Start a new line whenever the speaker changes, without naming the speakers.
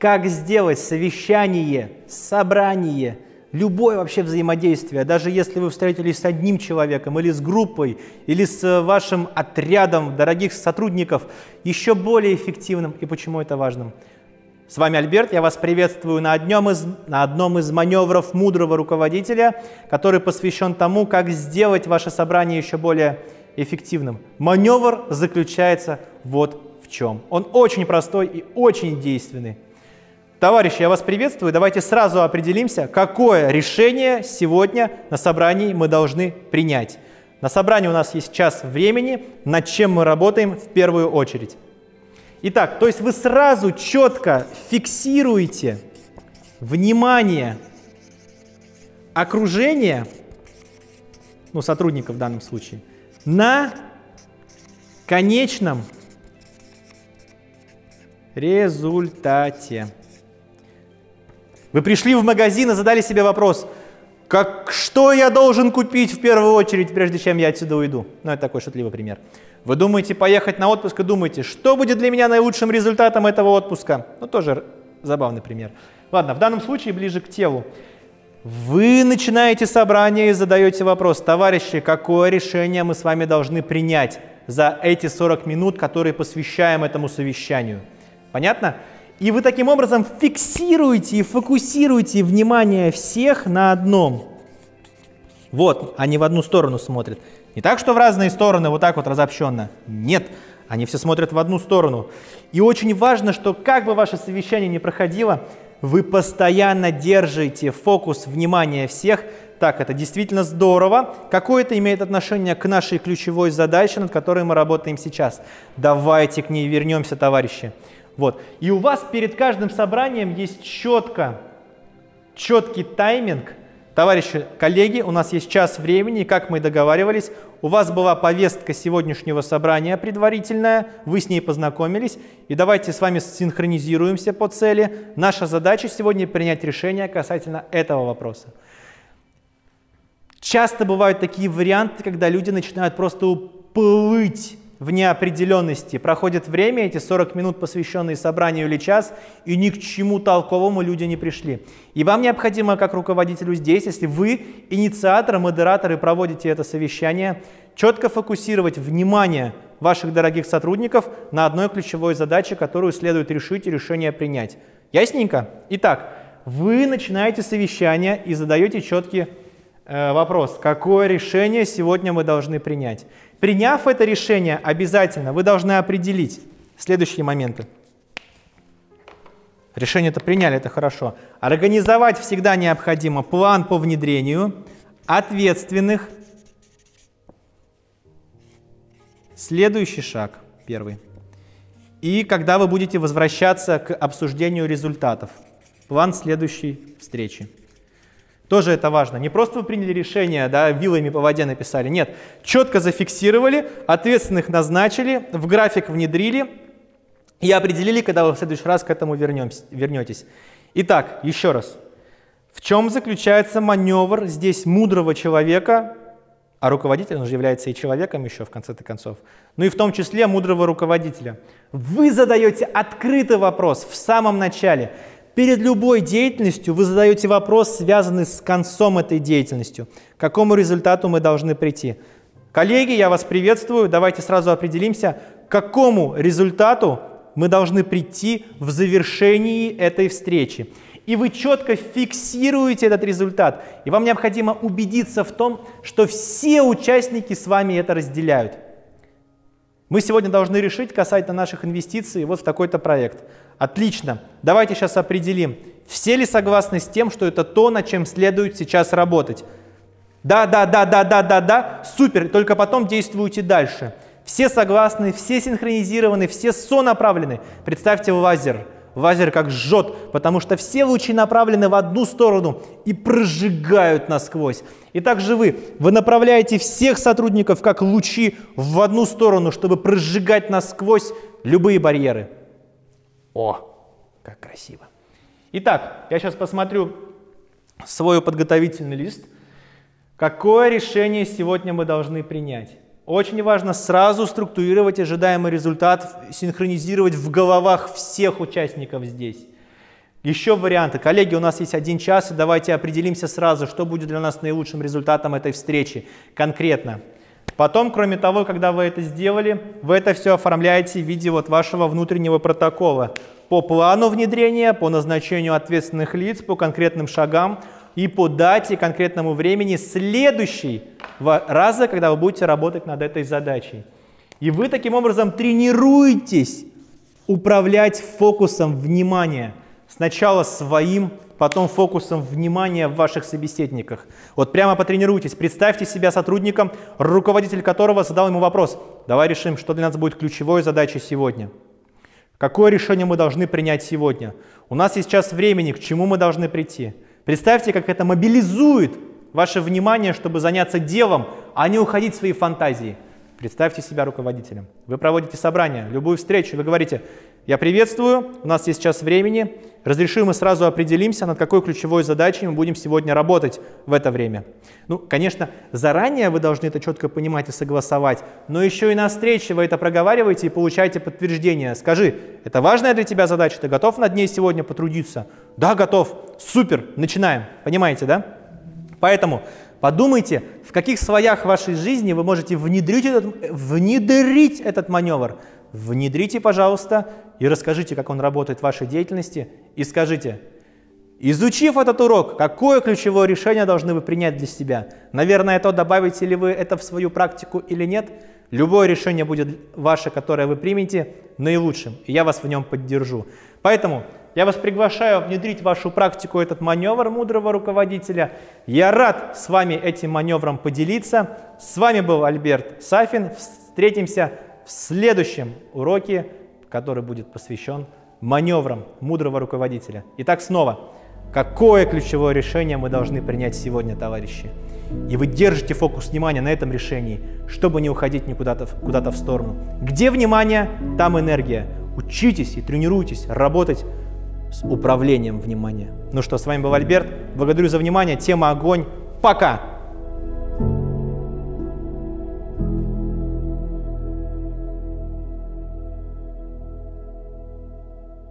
как сделать совещание, собрание, любое вообще взаимодействие, даже если вы встретились с одним человеком или с группой, или с вашим отрядом дорогих сотрудников, еще более эффективным. И почему это важно? С вами Альберт, я вас приветствую на одном, из, на одном из маневров мудрого руководителя, который посвящен тому, как сделать ваше собрание еще более эффективным. Маневр заключается вот в чем. Он очень простой и очень действенный. Товарищи, я вас приветствую. Давайте сразу определимся, какое решение сегодня на собрании мы должны принять. На собрании у нас есть час времени, над чем мы работаем в первую очередь. Итак, то есть вы сразу четко фиксируете внимание окружения, ну, сотрудника в данном случае, на конечном результате. Вы пришли в магазин и задали себе вопрос, как, что я должен купить в первую очередь, прежде чем я отсюда уйду? Ну, это такой шутливый пример. Вы думаете поехать на отпуск и думаете, что будет для меня наилучшим результатом этого отпуска? Ну, тоже забавный пример. Ладно, в данном случае ближе к телу. Вы начинаете собрание и задаете вопрос, товарищи, какое решение мы с вами должны принять за эти 40 минут, которые посвящаем этому совещанию? Понятно? И вы таким образом фиксируете и фокусируете внимание всех на одном. Вот, они в одну сторону смотрят. Не так, что в разные стороны вот так вот разобщенно. Нет, они все смотрят в одну сторону. И очень важно, что как бы ваше совещание ни проходило, вы постоянно держите фокус внимания всех. Так, это действительно здорово. Какое это имеет отношение к нашей ключевой задаче, над которой мы работаем сейчас? Давайте к ней вернемся, товарищи. Вот. И у вас перед каждым собранием есть четко, четкий тайминг, Товарищи коллеги, у нас есть час времени, как мы договаривались, у вас была повестка сегодняшнего собрания предварительная, вы с ней познакомились, и давайте с вами синхронизируемся по цели. Наша задача сегодня принять решение касательно этого вопроса. Часто бывают такие варианты, когда люди начинают просто уплыть в неопределенности. Проходит время, эти 40 минут, посвященные собранию или час, и ни к чему толковому люди не пришли. И вам необходимо, как руководителю здесь, если вы инициатор, модератор и проводите это совещание, четко фокусировать внимание ваших дорогих сотрудников на одной ключевой задаче, которую следует решить и решение принять. Ясненько? Итак, вы начинаете совещание и задаете четкий э, вопрос, какое решение сегодня мы должны принять. Приняв это решение, обязательно вы должны определить следующие моменты. Решение это приняли, это хорошо. Организовать всегда необходимо план по внедрению ответственных. Следующий шаг, первый. И когда вы будете возвращаться к обсуждению результатов. План следующей встречи. Тоже это важно. Не просто вы приняли решение, да, вилами по воде написали. Нет, четко зафиксировали, ответственных назначили, в график внедрили и определили, когда вы в следующий раз к этому вернемся, вернетесь. Итак, еще раз. В чем заключается маневр здесь мудрого человека, а руководитель, он же является и человеком еще в конце-то концов, ну и в том числе мудрого руководителя. Вы задаете открытый вопрос в самом начале – Перед любой деятельностью вы задаете вопрос, связанный с концом этой деятельности. К какому результату мы должны прийти? Коллеги, я вас приветствую. Давайте сразу определимся, к какому результату мы должны прийти в завершении этой встречи. И вы четко фиксируете этот результат. И вам необходимо убедиться в том, что все участники с вами это разделяют. Мы сегодня должны решить касательно наших инвестиций вот в такой-то проект. Отлично. Давайте сейчас определим, все ли согласны с тем, что это то, над чем следует сейчас работать. Да, да, да, да, да, да, да, супер, только потом действуйте дальше. Все согласны, все синхронизированы, все сонаправлены. Представьте лазер – Лазер как жжет, потому что все лучи направлены в одну сторону и прожигают насквозь. И также вы, вы направляете всех сотрудников как лучи в одну сторону, чтобы прожигать насквозь любые барьеры. О, как красиво. Итак, я сейчас посмотрю свой подготовительный лист. Какое решение сегодня мы должны принять? Очень важно сразу структурировать ожидаемый результат, синхронизировать в головах всех участников здесь. Еще варианты. Коллеги, у нас есть один час, и давайте определимся сразу, что будет для нас наилучшим результатом этой встречи конкретно. Потом, кроме того, когда вы это сделали, вы это все оформляете в виде вот вашего внутреннего протокола по плану внедрения, по назначению ответственных лиц, по конкретным шагам и по дате конкретному времени следующей раза, когда вы будете работать над этой задачей. И вы таким образом тренируетесь управлять фокусом внимания. Сначала своим, потом фокусом внимания в ваших собеседниках. Вот прямо потренируйтесь. Представьте себя сотрудником, руководитель которого задал ему вопрос. Давай решим, что для нас будет ключевой задачей сегодня. Какое решение мы должны принять сегодня? У нас есть час времени, к чему мы должны прийти. Представьте, как это мобилизует ваше внимание, чтобы заняться делом, а не уходить в свои фантазии. Представьте себя руководителем. Вы проводите собрание, любую встречу, вы говорите, я приветствую, у нас есть час времени, разрешим мы сразу определимся, над какой ключевой задачей мы будем сегодня работать в это время. Ну, конечно, заранее вы должны это четко понимать и согласовать, но еще и на встрече вы это проговариваете и получаете подтверждение. Скажи, это важная для тебя задача, ты готов над ней сегодня потрудиться? Да, готов. Супер, начинаем. Понимаете, да? Поэтому подумайте, в каких слоях вашей жизни вы можете внедрить этот, внедрить этот маневр. Внедрите, пожалуйста, и расскажите, как он работает в вашей деятельности, и скажите, изучив этот урок, какое ключевое решение должны вы принять для себя? Наверное, то, добавите ли вы это в свою практику или нет. Любое решение будет ваше, которое вы примете, наилучшим, и я вас в нем поддержу. Поэтому я вас приглашаю внедрить в вашу практику этот маневр мудрого руководителя. Я рад с вами этим маневром поделиться. С вами был Альберт Сафин. Встретимся в следующем уроке, который будет посвящен маневрам мудрого руководителя. Итак, снова, какое ключевое решение мы должны принять сегодня, товарищи? И вы держите фокус внимания на этом решении, чтобы не уходить никуда-то куда в сторону. Где внимание, там энергия. Учитесь и тренируйтесь работать с управлением внимания. Ну что, с вами был Альберт. Благодарю за внимание. Тема огонь. Пока!